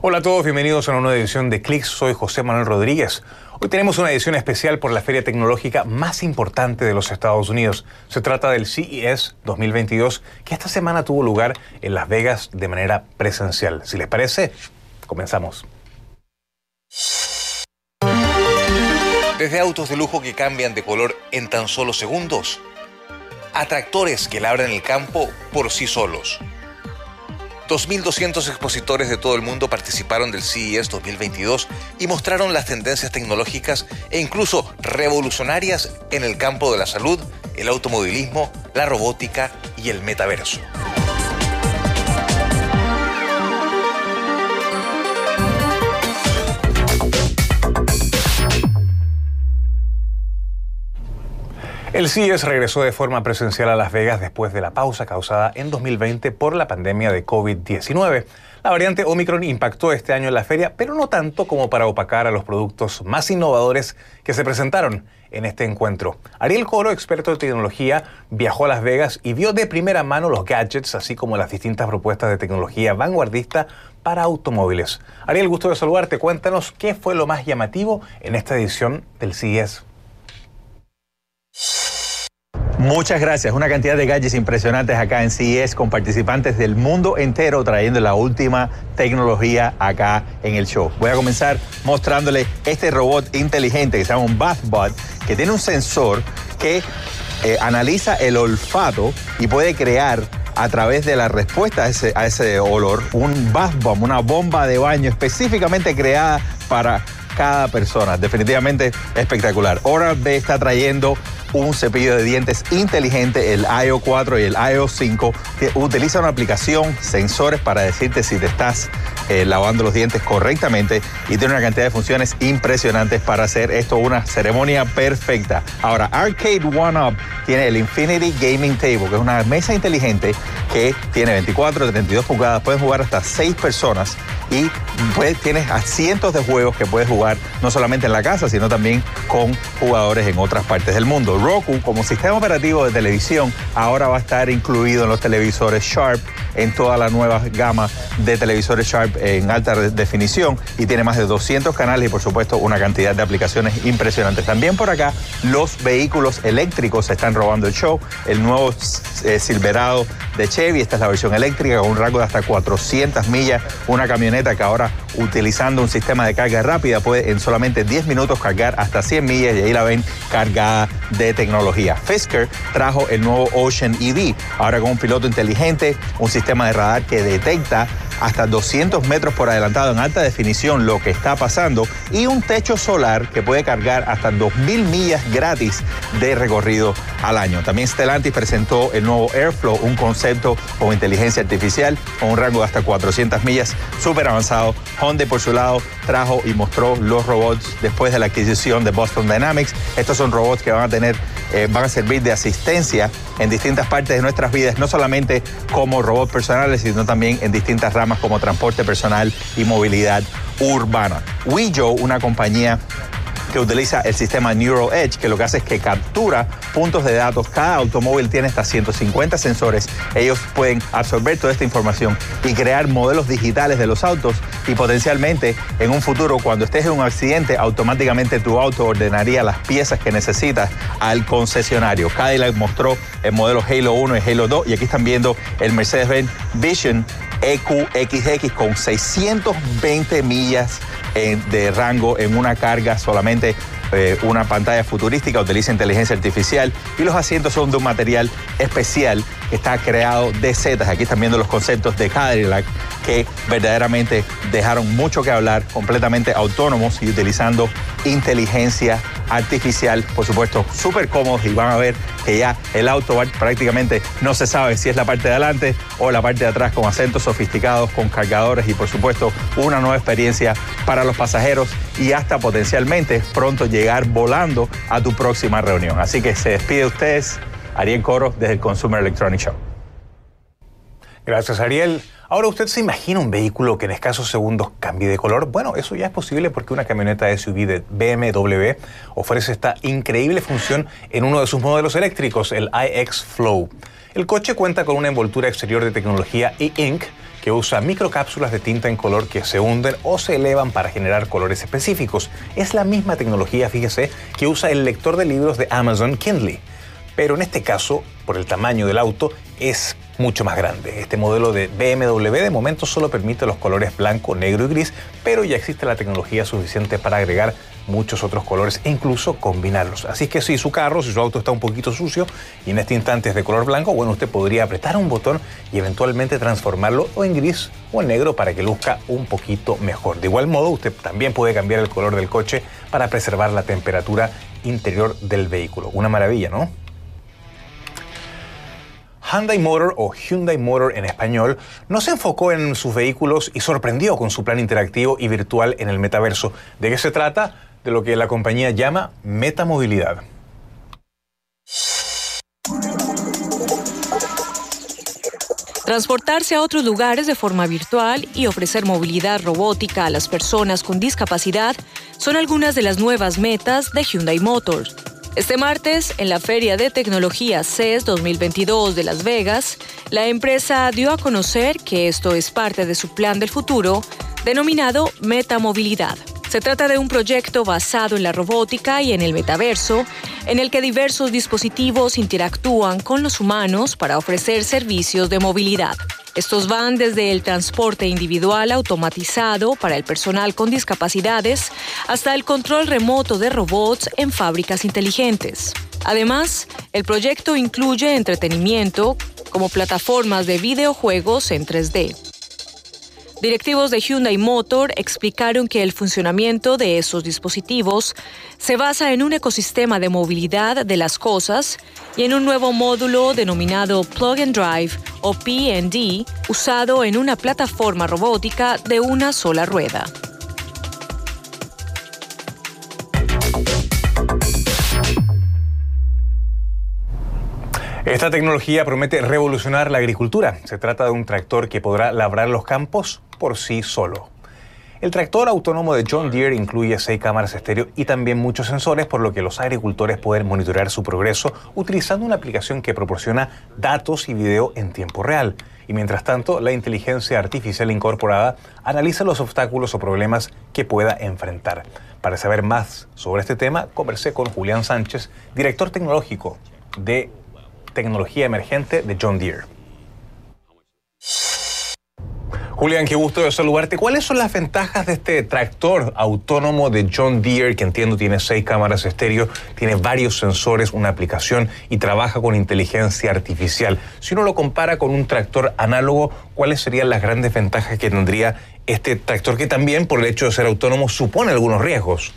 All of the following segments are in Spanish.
Hola a todos, bienvenidos a una nueva edición de Clicks. Soy José Manuel Rodríguez. Hoy tenemos una edición especial por la feria tecnológica más importante de los Estados Unidos. Se trata del CES 2022, que esta semana tuvo lugar en Las Vegas de manera presencial. Si les parece, comenzamos. Desde autos de lujo que cambian de color en tan solo segundos, a tractores que labran el campo por sí solos 2.200 expositores de todo el mundo participaron del CES 2022 y mostraron las tendencias tecnológicas e incluso revolucionarias en el campo de la salud, el automovilismo, la robótica y el metaverso. El CIES regresó de forma presencial a Las Vegas después de la pausa causada en 2020 por la pandemia de COVID-19. La variante Omicron impactó este año en la feria, pero no tanto como para opacar a los productos más innovadores que se presentaron en este encuentro. Ariel Coro, experto de tecnología, viajó a Las Vegas y vio de primera mano los gadgets, así como las distintas propuestas de tecnología vanguardista para automóviles. Ariel, gusto de saludarte. Cuéntanos qué fue lo más llamativo en esta edición del CES. Muchas gracias. Una cantidad de gadgets impresionantes acá en CES con participantes del mundo entero trayendo la última tecnología acá en el show. Voy a comenzar mostrándole este robot inteligente que se llama un BathBot que tiene un sensor que eh, analiza el olfato y puede crear a través de la respuesta a ese, a ese olor un bath bomb, una bomba de baño específicamente creada para cada persona. Definitivamente espectacular. Oral-B está trayendo un cepillo de dientes inteligente, el IO 4 y el IO 5, que utiliza una aplicación, sensores para decirte si te estás eh, lavando los dientes correctamente y tiene una cantidad de funciones impresionantes para hacer esto una ceremonia perfecta. Ahora, Arcade One Up tiene el Infinity Gaming Table, que es una mesa inteligente que tiene 24, 32 pulgadas, pueden jugar hasta 6 personas y pues, tienes cientos de juegos que puedes jugar no solamente en la casa, sino también con jugadores en otras partes del mundo. Roku como sistema operativo de televisión ahora va a estar incluido en los televisores Sharp, en toda la nueva gama de televisores Sharp en alta definición y tiene más de 200 canales y por supuesto una cantidad de aplicaciones impresionantes. También por acá los vehículos eléctricos se están robando el show. El nuevo eh, Silverado de Chevy, esta es la versión eléctrica con un rango de hasta 400 millas, una camioneta que ahora utilizando un sistema de carga rápida puede en solamente 10 minutos cargar hasta 100 millas y ahí la ven cargada de tecnología. Fisker trajo el nuevo Ocean EV, ahora con un piloto inteligente, un sistema de radar que detecta hasta 200 metros por adelantado en alta definición lo que está pasando y un techo solar que puede cargar hasta 2.000 millas gratis de recorrido al año. También Stellantis presentó el nuevo Airflow, un concepto con inteligencia artificial con un rango de hasta 400 millas, súper avanzado. Honda por su lado trajo y mostró los robots después de la adquisición de Boston Dynamics. Estos son robots que van a tener, eh, van a servir de asistencia en distintas partes de nuestras vidas, no solamente como robots personales, sino también en distintas ramas como transporte personal y movilidad urbana. Wejo, una compañía que utiliza el sistema Neural Edge, que lo que hace es que captura puntos de datos. Cada automóvil tiene hasta 150 sensores. Ellos pueden absorber toda esta información y crear modelos digitales de los autos y potencialmente en un futuro, cuando estés en un accidente, automáticamente tu auto ordenaría las piezas que necesitas al concesionario. Cadillac mostró el modelo Halo 1 y Halo 2 y aquí están viendo el Mercedes-Benz Vision EQXX con 620 millas de rango en una carga solamente eh, una pantalla futurística, utiliza inteligencia artificial y los asientos son de un material especial que está creado de setas. Aquí están viendo los conceptos de Cadillac que verdaderamente dejaron mucho que hablar, completamente autónomos y utilizando inteligencia artificial, por supuesto, súper cómodos y van a ver que ya el auto prácticamente no se sabe si es la parte de adelante o la parte de atrás con acentos sofisticados, con cargadores y por supuesto una nueva experiencia para los pasajeros y hasta potencialmente pronto llegar volando a tu próxima reunión. Así que se despide ustedes, Ariel Coro, desde el Consumer Electronic Show. Gracias, Ariel. Ahora, ¿usted se imagina un vehículo que en escasos segundos cambie de color? Bueno, eso ya es posible porque una camioneta SUV de BMW ofrece esta increíble función en uno de sus modelos eléctricos, el iX Flow. El coche cuenta con una envoltura exterior de tecnología e-ink que usa microcápsulas de tinta en color que se hunden o se elevan para generar colores específicos. Es la misma tecnología, fíjese, que usa el lector de libros de Amazon Kindle. Pero en este caso, por el tamaño del auto, es mucho más grande. Este modelo de BMW de momento solo permite los colores blanco, negro y gris, pero ya existe la tecnología suficiente para agregar muchos otros colores e incluso combinarlos. Así que si su carro, si su auto está un poquito sucio y en este instante es de color blanco, bueno, usted podría apretar un botón y eventualmente transformarlo o en gris o en negro para que luzca un poquito mejor. De igual modo, usted también puede cambiar el color del coche para preservar la temperatura interior del vehículo. Una maravilla, ¿no? Hyundai Motor o Hyundai Motor en español no se enfocó en sus vehículos y sorprendió con su plan interactivo y virtual en el metaverso. ¿De qué se trata? De lo que la compañía llama metamovilidad. Transportarse a otros lugares de forma virtual y ofrecer movilidad robótica a las personas con discapacidad son algunas de las nuevas metas de Hyundai Motors. Este martes, en la Feria de Tecnología CES 2022 de Las Vegas, la empresa dio a conocer que esto es parte de su plan del futuro, denominado Metamovilidad. Se trata de un proyecto basado en la robótica y en el metaverso, en el que diversos dispositivos interactúan con los humanos para ofrecer servicios de movilidad. Estos van desde el transporte individual automatizado para el personal con discapacidades hasta el control remoto de robots en fábricas inteligentes. Además, el proyecto incluye entretenimiento como plataformas de videojuegos en 3D. Directivos de Hyundai Motor explicaron que el funcionamiento de esos dispositivos se basa en un ecosistema de movilidad de las cosas y en un nuevo módulo denominado Plug and Drive o PND, usado en una plataforma robótica de una sola rueda. Esta tecnología promete revolucionar la agricultura. Se trata de un tractor que podrá labrar los campos por sí solo. El tractor autónomo de John Deere incluye seis cámaras estéreo y también muchos sensores, por lo que los agricultores pueden monitorear su progreso utilizando una aplicación que proporciona datos y video en tiempo real. Y mientras tanto, la inteligencia artificial incorporada analiza los obstáculos o problemas que pueda enfrentar. Para saber más sobre este tema, conversé con Julián Sánchez, director tecnológico de tecnología emergente de John Deere. Julián, qué gusto de saludarte. ¿Cuáles son las ventajas de este tractor autónomo de John Deere, que entiendo tiene seis cámaras estéreo, tiene varios sensores, una aplicación y trabaja con inteligencia artificial? Si uno lo compara con un tractor análogo, ¿cuáles serían las grandes ventajas que tendría este tractor, que también, por el hecho de ser autónomo, supone algunos riesgos?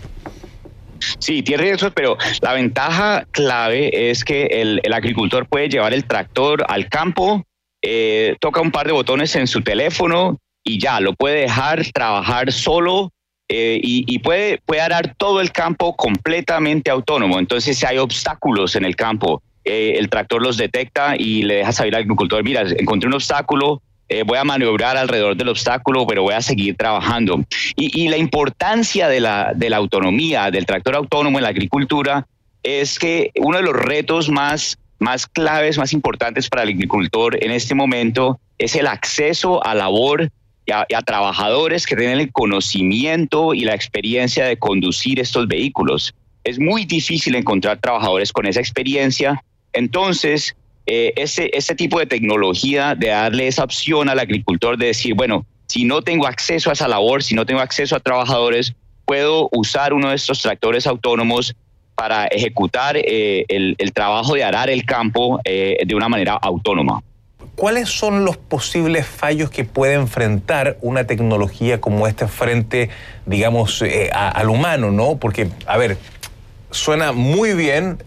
Sí, tiene riesgos, pero la ventaja clave es que el, agricultor puede llevar el tractor al campo eh, toca un par de botones en su teléfono y ya, lo puede dejar trabajar solo eh, y, puede, puede arar todo el campo completamente autónomo. Entonces, si hay obstáculos en el campo, eh, el tractor los detecta y le deja saber al agricultor, mira, encontré un obstáculo, voy a maniobrar alrededor del obstáculo, pero voy a seguir trabajando. Y, la importancia de la, de la autonomía del tractor autónomo en la agricultura es que uno de los retos más más claves, más importantes para el agricultor en este momento es el acceso a labor y a, trabajadores que tienen el conocimiento y la experiencia de conducir estos vehículos. Es muy difícil encontrar trabajadores con esa experiencia. Entonces, eh, este, este tipo de tecnología, de darle esa opción al agricultor de decir, bueno, si no tengo acceso a esa labor, si no tengo acceso a trabajadores, puedo usar uno de estos tractores autónomos para ejecutar eh, el, trabajo de arar el campo eh, de una manera autónoma. ¿Cuáles son los posibles fallos que puede enfrentar una tecnología como esta frente, digamos, al humano, no? Porque, a ver, suena muy bien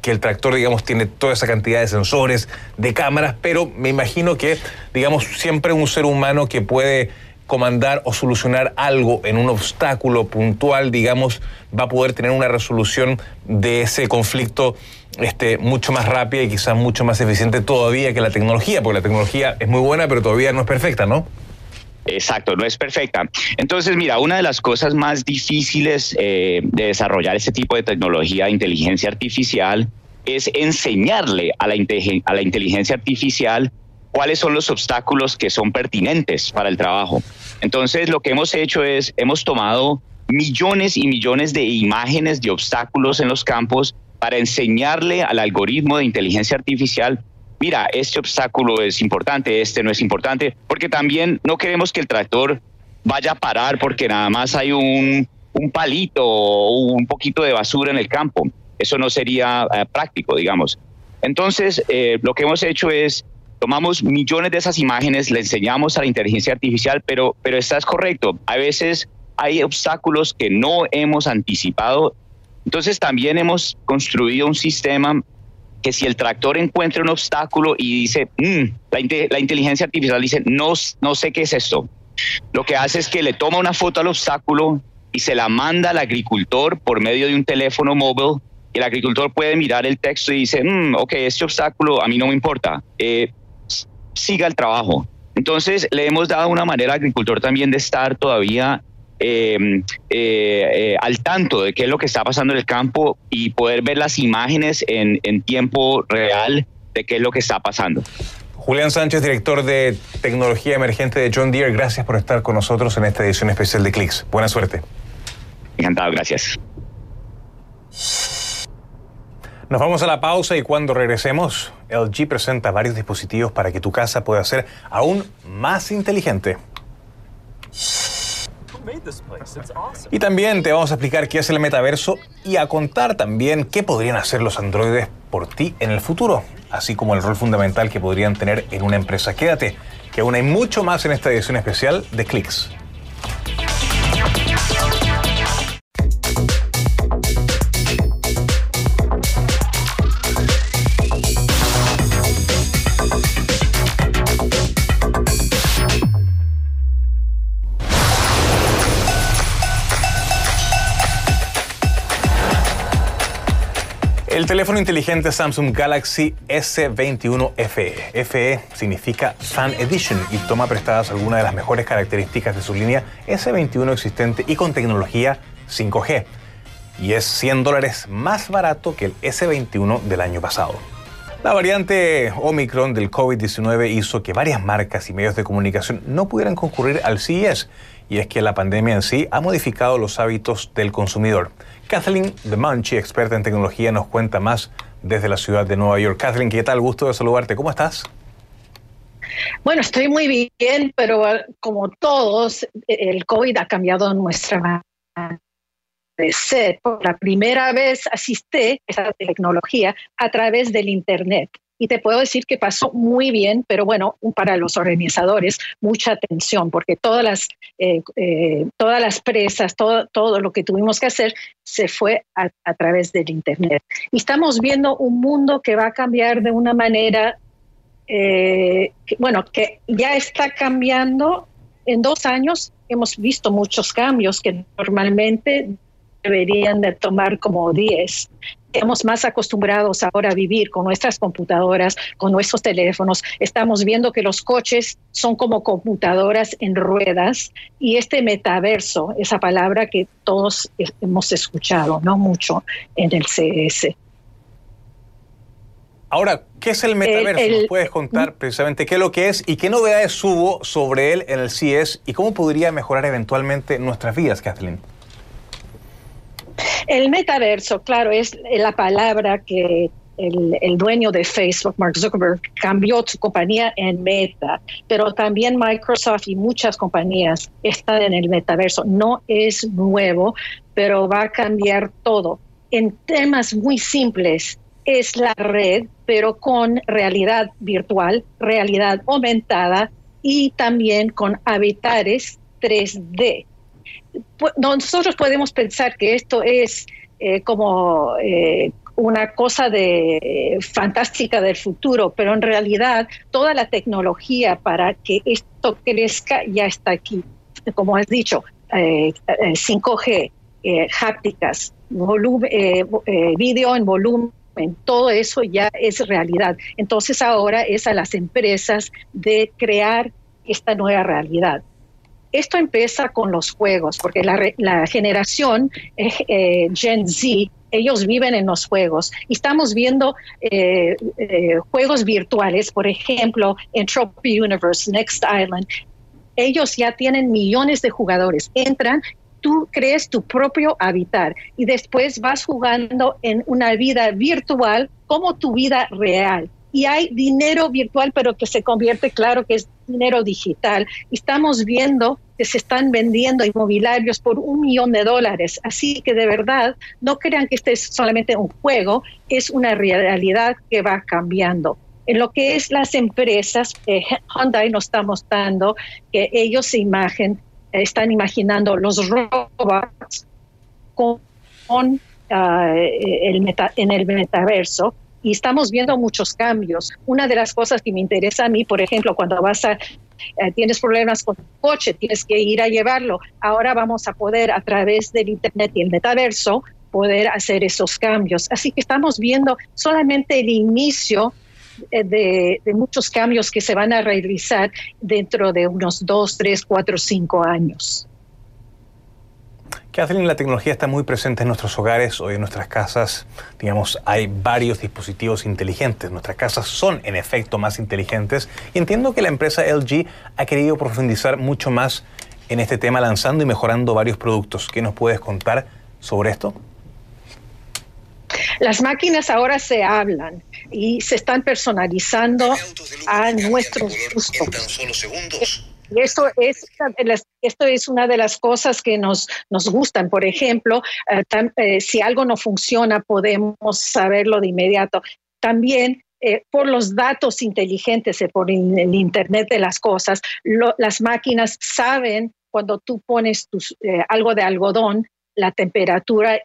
que el tractor, digamos, tiene toda esa cantidad de sensores, de cámaras, pero me imagino que, digamos, siempre un ser humano que puede comandar o solucionar algo en un obstáculo puntual, digamos, va a poder tener una resolución de ese conflicto este, mucho más rápida y quizás mucho más eficiente todavía que la tecnología, porque la tecnología es muy buena, pero todavía no es perfecta, ¿no? Exacto, no es perfecta. Entonces, mira, una de las cosas más difíciles eh, de desarrollar este tipo de tecnología de inteligencia artificial es enseñarle a la, a la inteligencia artificial cuáles son los obstáculos que son pertinentes para el trabajo. Entonces, lo que hemos hecho es, hemos tomado millones y millones de imágenes de obstáculos en los campos para enseñarle al algoritmo de inteligencia artificial, mira, este obstáculo es importante, este no es importante, porque también no queremos que el tractor vaya a parar porque nada más hay un, palito o un poquito de basura en el campo. Eso no sería eh, práctico, digamos. Entonces, eh, lo que hemos hecho es tomamos millones de esas imágenes, le enseñamos a la inteligencia artificial, pero, pero estás correcto. A veces hay obstáculos que no hemos anticipado. Entonces también hemos construido un sistema que si el tractor encuentra un obstáculo y dice, mm", la, inteligencia artificial dice, no, no sé qué es esto. Lo que hace es que le toma una foto al obstáculo y se la manda al agricultor por medio de un teléfono móvil. Y el agricultor puede mirar el texto y dice, mm, ok, este obstáculo a mí no me importa. Eh, siga el trabajo. Entonces le hemos dado una manera al agricultor también de estar todavía eh, eh, al tanto de qué es lo que está pasando en el campo y poder ver las imágenes en, en tiempo real de qué es lo que está pasando. Julián Sánchez, director de tecnología emergente de John Deere, gracias por estar con nosotros en esta edición especial de Clicks. Buena suerte. Encantado, gracias. Nos vamos a la pausa y cuando regresemos, LG presenta varios dispositivos para que tu casa pueda ser aún más inteligente. Y también te vamos a explicar qué es el metaverso y a contar también qué podrían hacer los androides por ti en el futuro, así como el rol fundamental que podrían tener en una empresa. Quédate, que aún hay mucho más en esta edición especial de Clicks. Teléfono inteligente Samsung Galaxy S21 FE. FE significa Fan Edition y toma prestadas algunas de las mejores características de su línea S21 existente y con tecnología 5G. Y es 100 dólares más barato que el S21 del año pasado. La variante Omicron del COVID-19 hizo que varias marcas y medios de comunicación no pudieran concurrir al CES, y es que la pandemia en sí ha modificado los hábitos del consumidor. Kathleen DeManchi, experta en tecnología, nos cuenta más desde la ciudad de Nueva York. Kathleen, ¿qué tal? Gusto de saludarte. ¿Cómo estás? Bueno, estoy muy bien, pero ah, como todos, el COVID ha cambiado nuestra manera de ser. Por la primera vez asisté a esa tecnología a través del Internet y te puedo decir que pasó muy bien, pero bueno, para los organizadores, mucha atención, porque todas las, eh, eh, todas las presas, todo, todo lo que tuvimos que hacer se fue a, través del Internet. Y estamos viendo un mundo que va a cambiar de una manera, eh, bueno, que ya está cambiando. En dos años hemos visto muchos cambios que normalmente deberían de tomar como 10 estamos más acostumbrados ahora a vivir con nuestras computadoras, con nuestros teléfonos. Estamos viendo que los coches son como computadoras en ruedas y este metaverso, esa palabra que todos hemos escuchado, no mucho en el CS. Ahora, ¿qué es el metaverso? ¿Nos puedes contar precisamente qué es lo que es y qué novedades hubo sobre él en el CES y cómo podría mejorar eventualmente nuestras vidas, Kathleen? El metaverso, claro, es la palabra que el, dueño de Facebook, Mark Zuckerberg, cambió su compañía en Meta, pero también Microsoft y muchas compañías están en el metaverso. No es nuevo, pero va a cambiar todo. En temas muy simples, es la red, pero con realidad virtual, realidad aumentada y también con avatares 3D nosotros podemos pensar que esto es eh, como eh, una cosa de fantástica del futuro, pero en realidad toda la tecnología para que esto crezca ya está aquí. Como has dicho, 5G, eh, hápticas, video en volumen, todo eso ya es realidad. Entonces ahora es a las empresas de crear esta nueva realidad. Esto empieza con los juegos, porque la, generación eh, Gen Z ellos viven en los juegos. Y estamos viendo eh, eh, juegos virtuales, por ejemplo, Entropy Universe, Next Island. Ellos ya tienen millones de jugadores. Entran, tú crees tu propio hábitat y después vas jugando en una vida virtual como tu vida real y hay dinero virtual, pero que se convierte, claro, que es dinero digital. Estamos viendo que se están vendiendo inmobiliarios por un millón de dólares. Así que de verdad, no crean que este es solamente un juego, es una realidad que va cambiando. En lo que es las empresas, eh, Hyundai nos está mostrando que ellos se imagen, están imaginando los robots con, ah, el en el metaverso y estamos viendo muchos cambios. Una de las cosas que me interesa a mí, por ejemplo, cuando vas a eh, tienes problemas con tu coche, tienes que ir a llevarlo. Ahora vamos a poder a través del internet y el metaverso poder hacer esos cambios. Así que estamos viendo solamente el inicio eh, de, de, muchos cambios que se van a realizar dentro de unos dos, tres, cuatro, cinco años. Kathleen, la tecnología está muy presente en nuestros hogares, hoy en nuestras casas, digamos, hay varios dispositivos inteligentes. Nuestras casas son, en efecto, más inteligentes y entiendo que la empresa LG ha querido profundizar mucho más en este tema, lanzando y mejorando varios productos. ¿Qué nos puedes contar sobre esto? Las máquinas ahora se hablan y se están personalizando a nuestros gustos. En tan solo segundos. Y esto es, esto es una de las cosas que nos, nos gustan. Por ejemplo, eh, eh, si algo no funciona, podemos saberlo de inmediato. También eh, por los datos inteligentes, por el Internet de las cosas, las máquinas saben cuando tú pones algo de algodón, la temperatura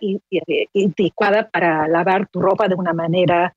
indicada para lavar tu ropa de una manera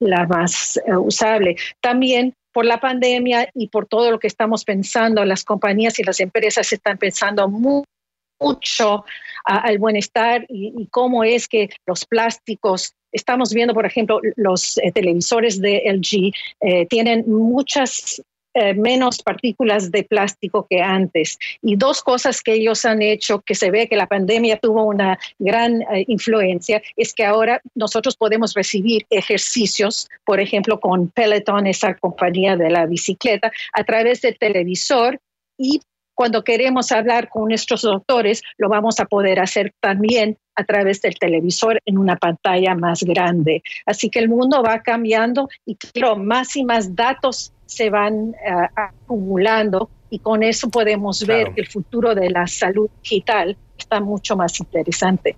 la más usable. También por la pandemia y por todo lo que estamos pensando, las compañías y las empresas están pensando mucho al bienestar y, cómo es que los plásticos, estamos viendo, por ejemplo, los eh, televisores de LG eh, tienen muchas eh, menos partículas de plástico que antes. Y dos cosas que ellos han hecho, que se ve que la pandemia tuvo una gran eh, influencia, es que ahora nosotros podemos recibir ejercicios, por ejemplo, con Peloton, esa compañía de la bicicleta, a través del televisor y cuando queremos hablar con nuestros doctores, lo vamos a poder hacer también a través del televisor en una pantalla más grande. Así que el mundo va cambiando y claro, más y más datos se van eh, acumulando y con eso podemos ver que el futuro de la salud digital está mucho más interesante.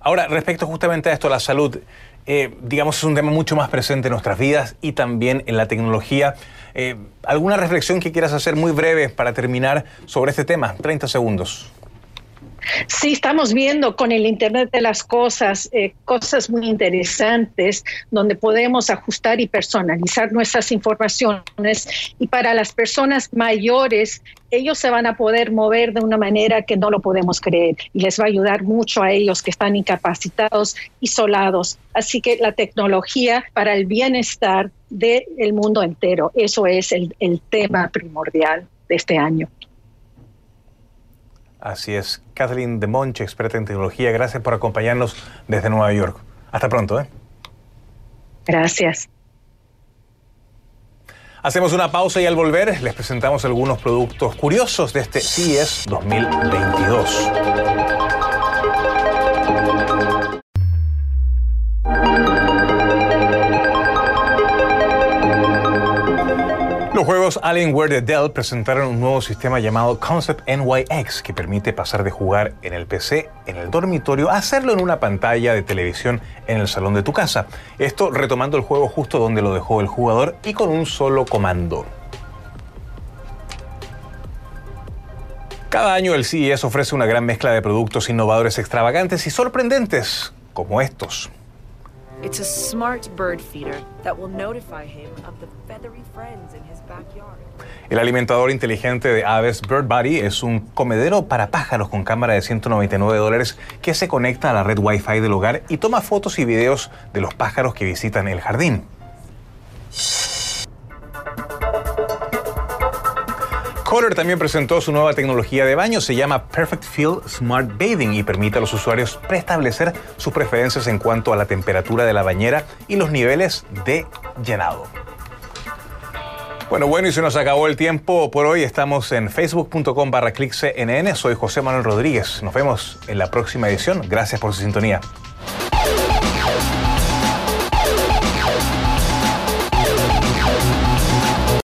Ahora, respecto justamente a esto, la salud, eh, digamos, es un tema mucho más presente en nuestras vidas y también en la tecnología. Eh, ¿Alguna reflexión que quieras hacer muy breve para terminar sobre este tema? 30 segundos. Sí, estamos viendo con el Internet de las Cosas eh, cosas muy interesantes donde podemos ajustar y personalizar nuestras informaciones y para las personas mayores ellos se van a poder mover de una manera que no lo podemos creer y les va a ayudar mucho a ellos que están incapacitados, isolados. Así que la tecnología para el bienestar del mundo entero, eso es el tema primordial de este año. Así es. Kathleen de Monche, experta en tecnología, gracias por acompañarnos desde Nueva York. Hasta pronto. ¿eh? Gracias. Hacemos una pausa y al volver les presentamos algunos productos curiosos de este CES 2022. Los juegos Alienware de Dell presentaron un nuevo sistema llamado Concept NYX que permite pasar de jugar en el PC, en el dormitorio, a hacerlo en una pantalla de televisión en el salón de tu casa. Esto retomando el juego justo donde lo dejó el jugador y con un solo comando. Cada año el CES ofrece una gran mezcla de productos innovadores extravagantes y sorprendentes, como estos. It's a smart bird feeder that will notify him of the feathery friends in his. El alimentador inteligente de aves Bird Buddy es un comedero para pájaros con cámara de 199 dólares que se conecta a la red Wi-Fi del hogar y toma fotos y videos de los pájaros que visitan el jardín. Kohler también presentó su nueva tecnología de baño, se llama Perfect Feel Smart Bathing y permite a los usuarios preestablecer sus preferencias en cuanto a la temperatura de la bañera y los niveles de llenado. Bueno, bueno, y se nos acabó el tiempo por hoy. Estamos en facebook.com barra CNN. Soy José Manuel Rodríguez. Nos vemos en la próxima edición. Gracias por su sintonía.